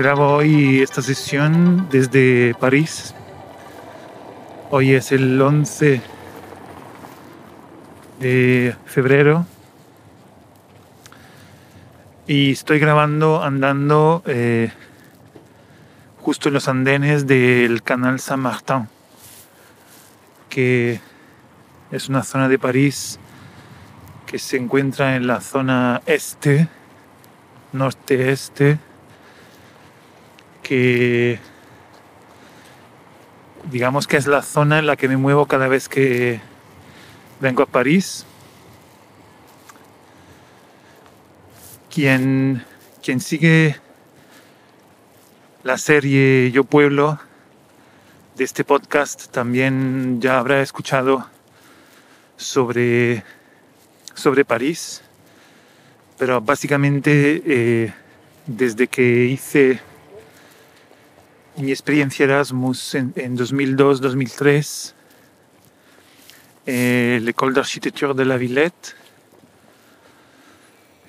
Grabo hoy esta sesión desde París. Hoy es el 11 de febrero y estoy grabando andando eh, justo en los andenes del canal Saint-Martin, que es una zona de París que se encuentra en la zona este, norte-este que digamos que es la zona en la que me muevo cada vez que vengo a París. Quien, quien sigue la serie Yo Pueblo de este podcast también ya habrá escuchado sobre, sobre París, pero básicamente eh, desde que hice mi experiencia Erasmus en, 2002-2003, eh, l'École d'Architecture de la Villette,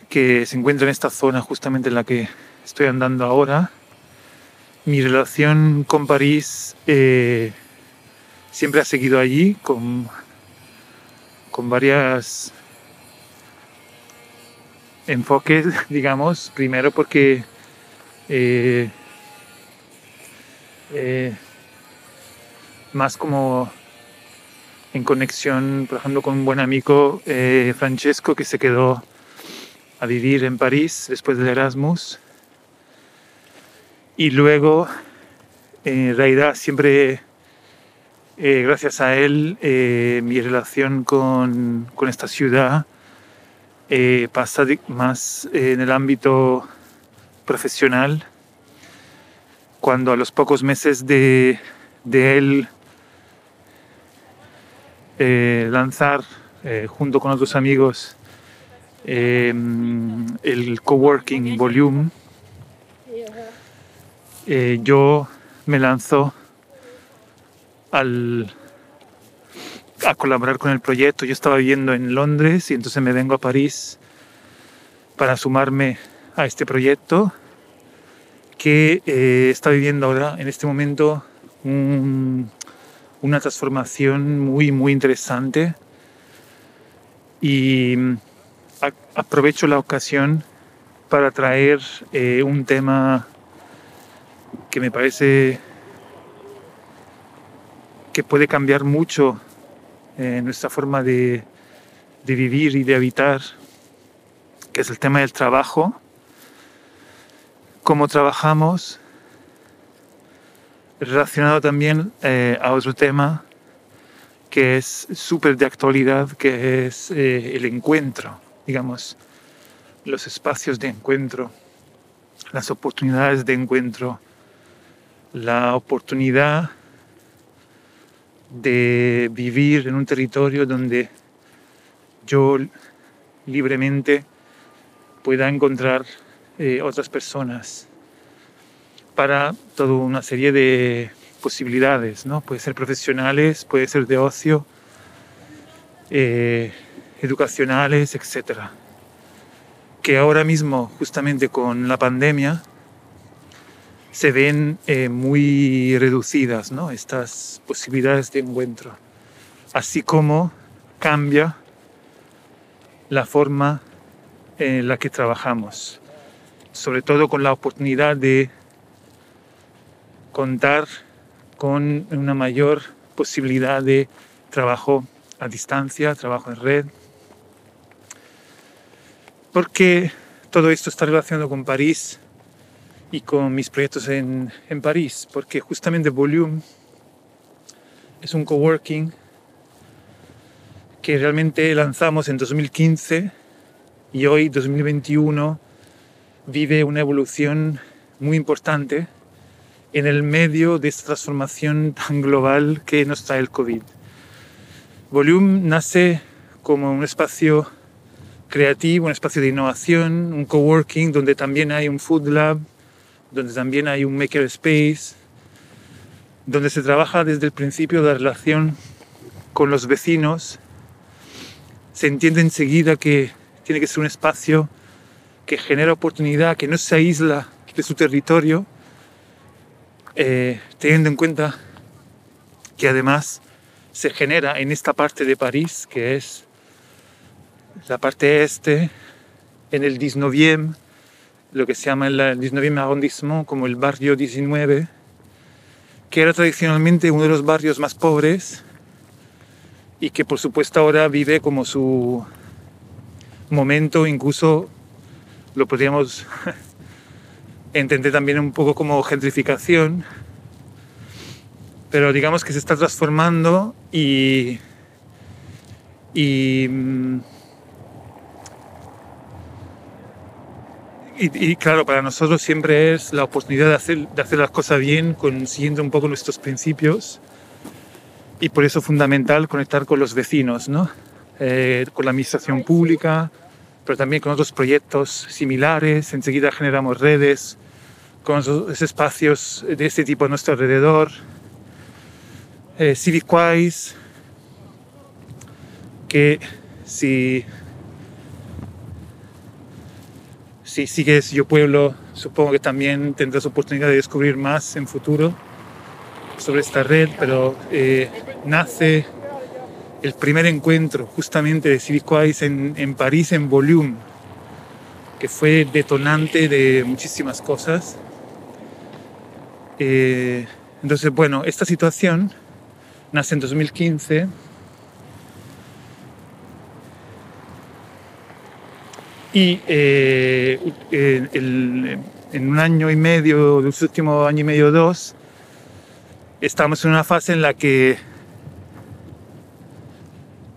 que se encuentra en esta zona justamente en la que estoy andando ahora. Mi relación con París eh, siempre ha seguido allí, con, con varias enfoques, digamos. Primero porque eh, eh, más como en conexión, por ejemplo, con un buen amigo, eh, Francesco, que se quedó a vivir en París después del Erasmus. Y luego, en realidad, siempre, eh, gracias a él, mi relación con, con esta ciudad pasa más en el ámbito profesional cuando a los pocos meses de, él eh, lanzar eh, junto con otros amigos eh, el coworking volume, yo me lanzo al, a colaborar con el proyecto. Yo estaba viviendo en Londres y entonces me vengo a París para sumarme a este proyecto que eh, está viviendo ahora, en este momento, una transformación muy, muy interesante. Y mm, aprovecho la ocasión para traer eh, un tema que me parece que puede cambiar mucho eh, nuestra forma de, de vivir y de habitar, que es el tema del trabajo cómo trabajamos, relacionado también eh, a otro tema que es súper de actualidad, que es eh, el encuentro, digamos, los espacios de encuentro, las oportunidades de encuentro, la oportunidad de vivir en un territorio donde yo libremente pueda encontrar eh, otras personas para toda una serie de posibilidades, ¿no? Puede ser profesionales, puede ser de ocio, eh, educacionales, etc. Que ahora mismo, justamente con la pandemia, se ven eh, muy reducidas ¿no? estas posibilidades de encuentro, así como cambia la forma en la que trabajamos sobre todo con la oportunidad de contar con una mayor posibilidad de trabajo a distancia, trabajo en red. Porque todo esto está relacionado con París y con mis proyectos en, en París, porque justamente Volume es un coworking que realmente lanzamos en 2015 y hoy, 2021, vive una evolución muy importante en el medio de esta transformación tan global que nos trae el COVID. Volume nace como un espacio creativo, un espacio de innovación, un coworking donde también hay un food lab, donde también hay un maker space, donde se trabaja desde el principio la relación con los vecinos. Se entiende enseguida que tiene que ser un espacio que genera oportunidad, que no se aísla de su territorio, eh, teniendo en cuenta que además se genera en esta parte de París, que es la parte este, en el 19 lo que se llama el 19 arrondissement como el barrio 19, que era tradicionalmente uno de los barrios más pobres y que por supuesto ahora vive como su momento, incluso lo podríamos entender también un poco como gentrificación, pero digamos que se está transformando y, y, y, claro, para nosotros siempre es la oportunidad de hacer, de hacer las cosas bien, consiguiendo un poco nuestros principios y por eso es fundamental conectar con los vecinos, ¿no? Eh, con la administración pública, pero también con otros proyectos similares. Enseguida generamos redes con esos espacios de este tipo a nuestro alrededor. Eh, CivicWise, que si, si sigues Yo Pueblo, supongo que también tendrás oportunidad de descubrir más en futuro sobre esta red, pero eh, nace el primer encuentro justamente de CivicWise en, en París, en Volume, que fue detonante de muchísimas cosas. Eh, entonces, bueno, esta situación nace en 2015. Y eh, en un año y medio, el último año y medio, dos, estamos en una fase en la que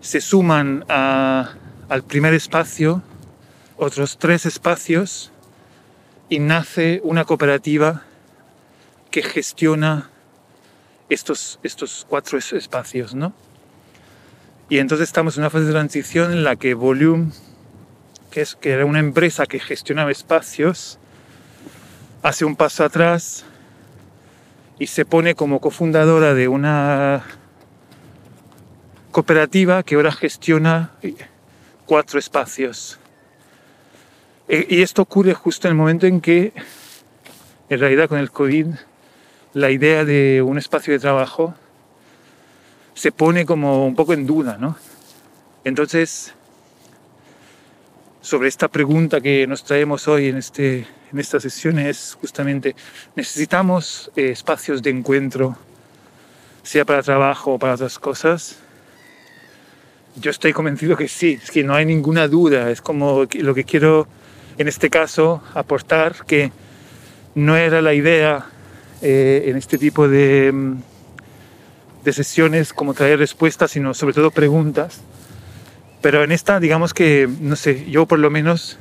se suman al primer espacio otros tres espacios y nace una cooperativa que gestiona estos, estos cuatro espacios, ¿no? Y entonces estamos en una fase de transición en la que Volume, que, es, que era una empresa que gestionaba espacios, hace un paso atrás y se pone como cofundadora de una cooperativa que ahora gestiona cuatro espacios. E, y esto ocurre justo en el momento en que, en realidad con el COVID, la idea de un espacio de trabajo se pone como un poco en duda, ¿no? Entonces, sobre esta pregunta que nos traemos hoy en, este, en esta sesión es justamente, ¿necesitamos eh, espacios de encuentro, sea para trabajo o para otras cosas? Yo estoy convencido que sí, es que no hay ninguna duda, es como lo que quiero en este caso aportar, que no era la idea eh, en este tipo de, mm, de sesiones como traer respuestas, sino sobre todo preguntas. Pero en esta, digamos que, no sé, yo por lo menos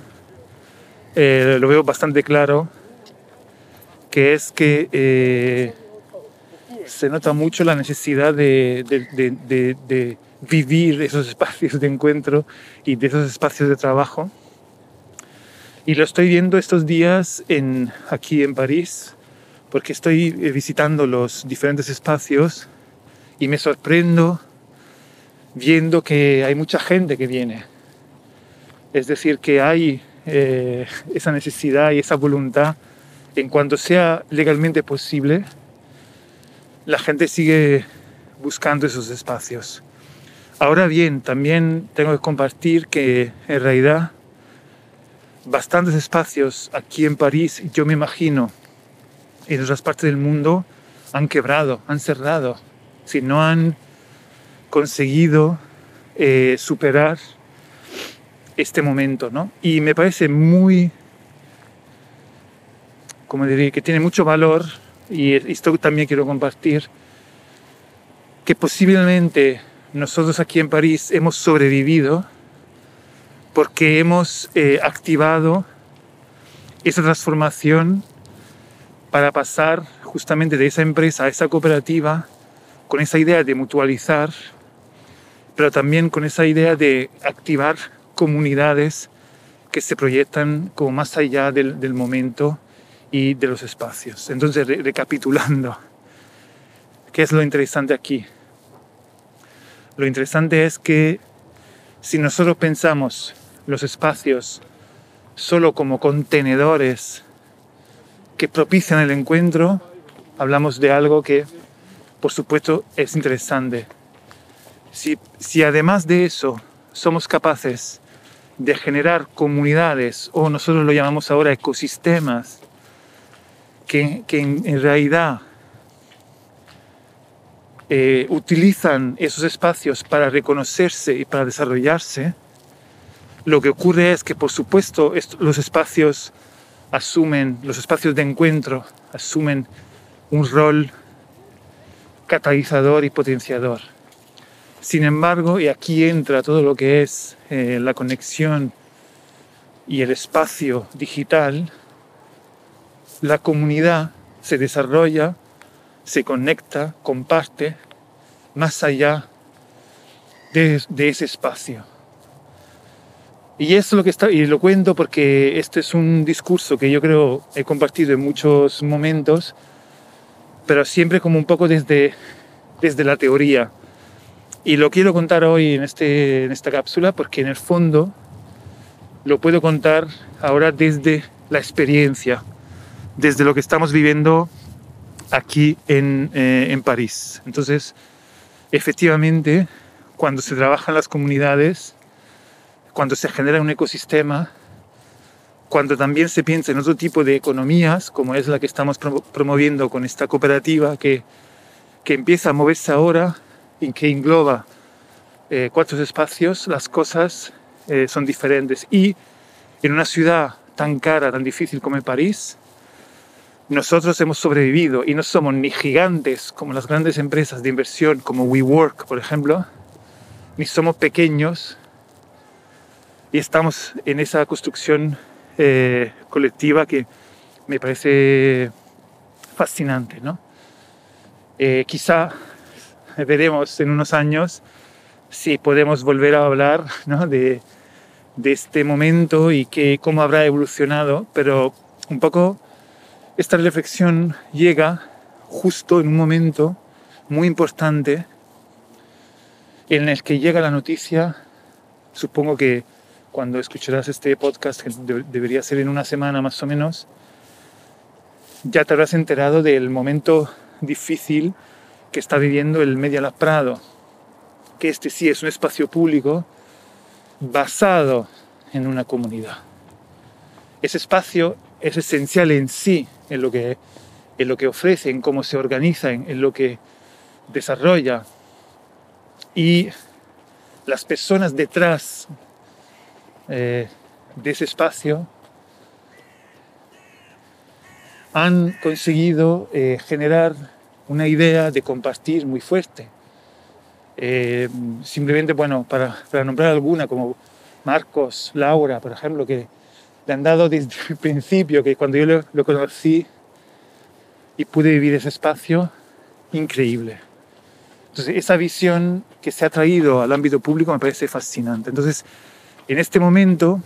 eh, lo veo bastante claro, que es que eh, se nota mucho la necesidad de, de, de vivir esos espacios de encuentro y de esos espacios de trabajo. Y lo estoy viendo estos días aquí en París, porque estoy eh, visitando los diferentes espacios y me sorprendo viendo que hay mucha gente que viene. Es decir, que hay eh, esa necesidad y esa voluntad en cuanto sea legalmente posible, la gente sigue buscando esos espacios. Ahora bien, también tengo que compartir que en realidad bastantes espacios aquí en París, yo me imagino, en otras partes del mundo, han quebrado, han cerrado, si no han conseguido eh, superar este momento, ¿no? Y me parece muy, como diría, que tiene mucho valor, y esto también quiero compartir, que posiblemente nosotros aquí en París hemos sobrevivido porque hemos eh, activado esa transformación para pasar justamente de esa empresa a esa cooperativa con esa idea de mutualizar, pero también con esa idea de activar comunidades que se proyectan como más allá del, momento y de los espacios. Entonces, recapitulando, ¿qué es lo interesante aquí? Lo interesante es que si nosotros pensamos los espacios solo como contenedores que propician el encuentro, hablamos de algo que, por supuesto, es interesante. Si, si además de eso somos capaces de generar comunidades, o nosotros lo llamamos ahora ecosistemas, que, que en, en, realidad eh, utilizan esos espacios para reconocerse y para desarrollarse, lo que ocurre es que, por supuesto, los espacios asumen, los espacios de encuentro asumen un rol catalizador y potenciador. Sin embargo, y aquí entra todo lo que es eh, la conexión y el espacio digital, la comunidad se desarrolla, se conecta, comparte más allá de, ese espacio. Y es lo que está, y lo cuento porque este es un discurso que yo creo he compartido en muchos momentos, pero siempre como un poco desde, desde la teoría. Y lo quiero contar hoy en, este, en esta cápsula porque en el fondo lo puedo contar ahora desde la experiencia, desde lo que estamos viviendo aquí en, eh, en París. Entonces, efectivamente, cuando se trabajan las comunidades, cuando se genera un ecosistema, cuando también se piensa en otro tipo de economías, como es la que estamos promoviendo con esta cooperativa que, que empieza a moverse ahora y que engloba eh, cuatro espacios, las cosas eh, son diferentes. Y en una ciudad tan cara, tan difícil como París, nosotros hemos sobrevivido y no somos ni gigantes como las grandes empresas de inversión como WeWork, por ejemplo, ni somos pequeños y estamos en esa construcción eh, colectiva que me parece fascinante. ¿no? Eh, quizá veremos en unos años si podemos volver a hablar ¿no? de, de, este momento y que, cómo habrá evolucionado, pero un poco esta reflexión llega justo en un momento muy importante en el que llega la noticia, supongo que cuando escucharás este podcast, que debería ser en una semana más o menos, ya te habrás enterado del momento difícil que está viviendo el Media Lab Prado, que este sí es un espacio público basado en una comunidad. Ese espacio es esencial en sí, en lo que, en lo que ofrece, en cómo se organiza, en, en lo que desarrolla. Y las personas detrás eh, de ese espacio han conseguido eh, generar una idea de compartir muy fuerte. Eh, simplemente, bueno, para, para, nombrar alguna, como Marcos, Laura, por ejemplo, que le han dado desde el principio, que cuando yo lo, lo conocí y pude vivir ese espacio, increíble. Entonces, esa visión que se ha traído al ámbito público me parece fascinante. Entonces, en este momento,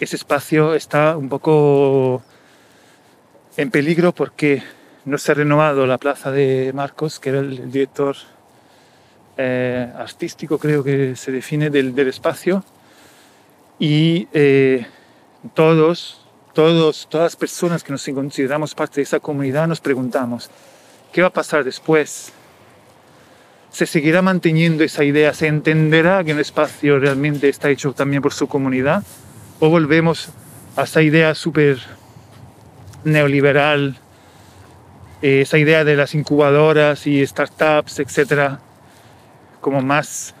ese espacio está un poco en peligro porque no se ha renovado la plaza de Marcos, que era el, director eh, artístico, creo que se define, del, del espacio. Y eh, todos, todos, todas las personas que nos consideramos parte de esa comunidad nos preguntamos, ¿qué va a pasar después? se seguirá manteniendo esa idea, se entenderá que un espacio realmente está hecho también por su comunidad, o volvemos a esa idea súper neoliberal, eh, esa idea de las incubadoras y startups, etcétera, como más,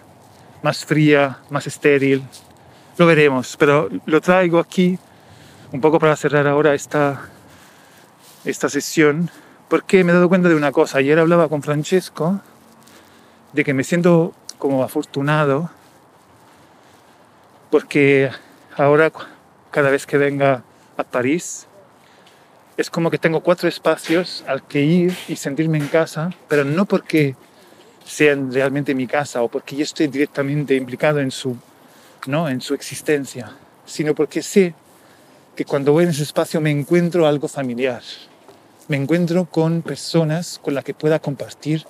más fría, más estéril. Lo veremos, pero lo traigo aquí un poco para cerrar ahora esta, esta sesión, porque me he dado cuenta de una cosa. Ayer hablaba con Francesco de que me siento como afortunado porque ahora cada vez que venga a París es como que tengo cuatro espacios al que ir y sentirme en casa, pero no porque sean realmente mi casa o porque yo esté directamente implicado en su, ¿no? en su existencia, sino porque sé que cuando voy en ese espacio me encuentro algo familiar, me encuentro con personas con las que pueda compartir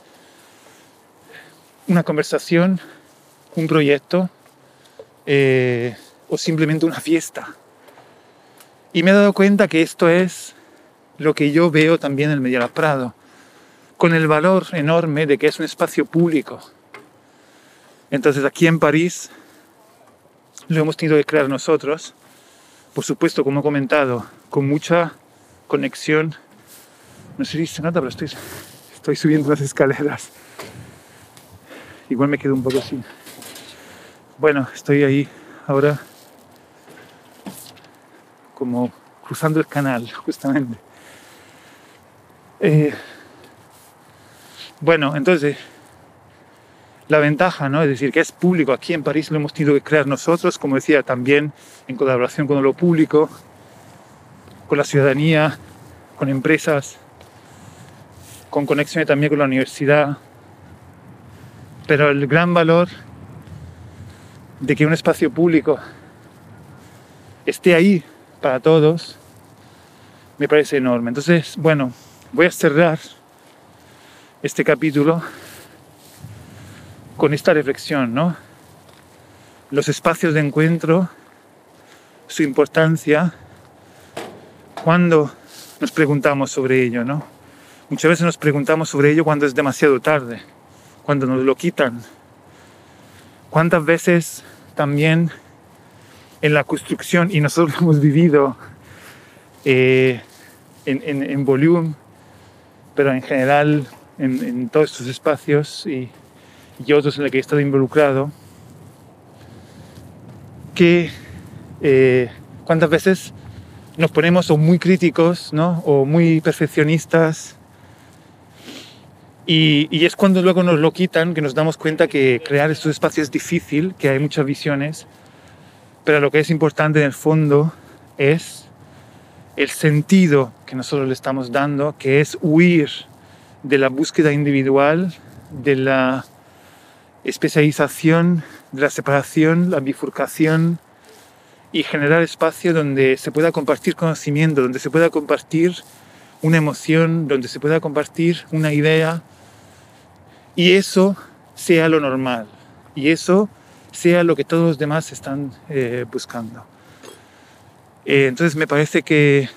una conversación, un proyecto eh, o simplemente una fiesta. Y me he dado cuenta que esto es lo que yo veo también en el Prado, con el valor enorme de que es un espacio público. Entonces aquí en París lo hemos tenido que crear nosotros, por supuesto, como he comentado, con mucha conexión. No sé si se nota, pero estoy, estoy subiendo las escaleras. Igual me quedo un poco así. Bueno, estoy ahí ahora como cruzando el canal, justamente. Eh, bueno, entonces, la ventaja, ¿no? Es decir, que es público. Aquí en París lo hemos tenido que crear nosotros, como decía, también en colaboración con lo público, con la ciudadanía, con empresas, con conexiones también con la universidad. Pero el gran valor de que un espacio público esté ahí para todos me parece enorme. Entonces, bueno, voy a cerrar este capítulo con esta reflexión, ¿no? Los espacios de encuentro, su importancia, cuando nos preguntamos sobre ello, ¿no? Muchas veces nos preguntamos sobre ello cuando es demasiado tarde, cuando nos lo quitan. ¿Cuántas veces también en la construcción, y nosotros lo hemos vivido eh, en, en, volumen, pero en general en, todos estos espacios y, otros en los que he estado involucrado, que eh, cuántas veces nos ponemos muy críticos ¿no? o muy perfeccionistas y, y, es cuando luego nos lo quitan que nos damos cuenta que crear estos espacios es difícil, que hay muchas visiones, pero lo que es importante en el fondo es el sentido que nosotros le estamos dando, que es huir de la búsqueda individual, de la especialización, de la separación, la bifurcación y generar espacio donde se pueda compartir conocimiento, donde se pueda compartir una emoción, donde se pueda compartir una idea. Y eso sea lo normal. Y eso sea lo que todos los demás están eh, buscando. Eh, entonces me parece que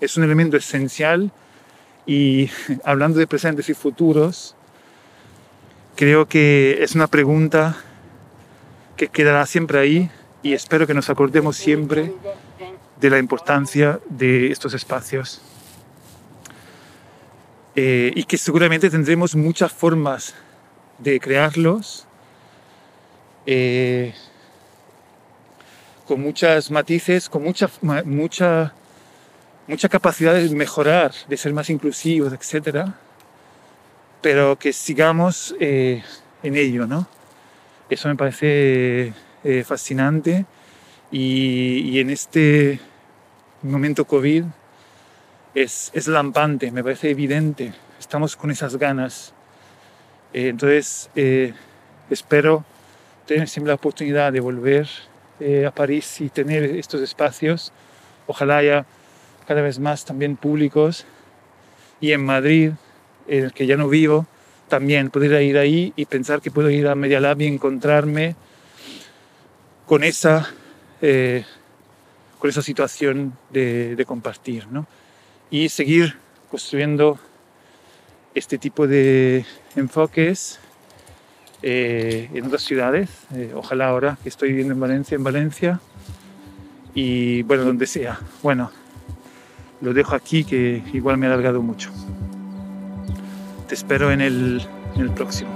es un elemento esencial. Y hablando de presentes y futuros, creo que es una pregunta que quedará siempre ahí y espero que nos acordemos siempre de la importancia de estos espacios. Eh, y que seguramente tendremos muchas formas de crearlos eh, con muchas matices, con mucha, mucha, mucha capacidad de mejorar, de ser más inclusivos, etc. Pero que sigamos eh, en ello, ¿no? Eso me parece eh, fascinante y, y, en este momento COVID es, es lampante, me parece evidente. Estamos con esas ganas. entonces, espero tener siempre la oportunidad de volver eh, a París y tener estos espacios, ojalá haya cada vez más también públicos, y en Madrid, en el que ya no vivo, también poder ir ahí y pensar que puedo ir a Media Lab y encontrarme con esa, eh, con esa situación de, compartir, ¿no? Y seguir construyendo este tipo de enfoques eh, en otras ciudades, eh, ojalá ahora que estoy viviendo en Valencia, en Valencia, y bueno, donde sea. Bueno, lo dejo aquí que igual me he alargado mucho. Te espero en el, en el próximo.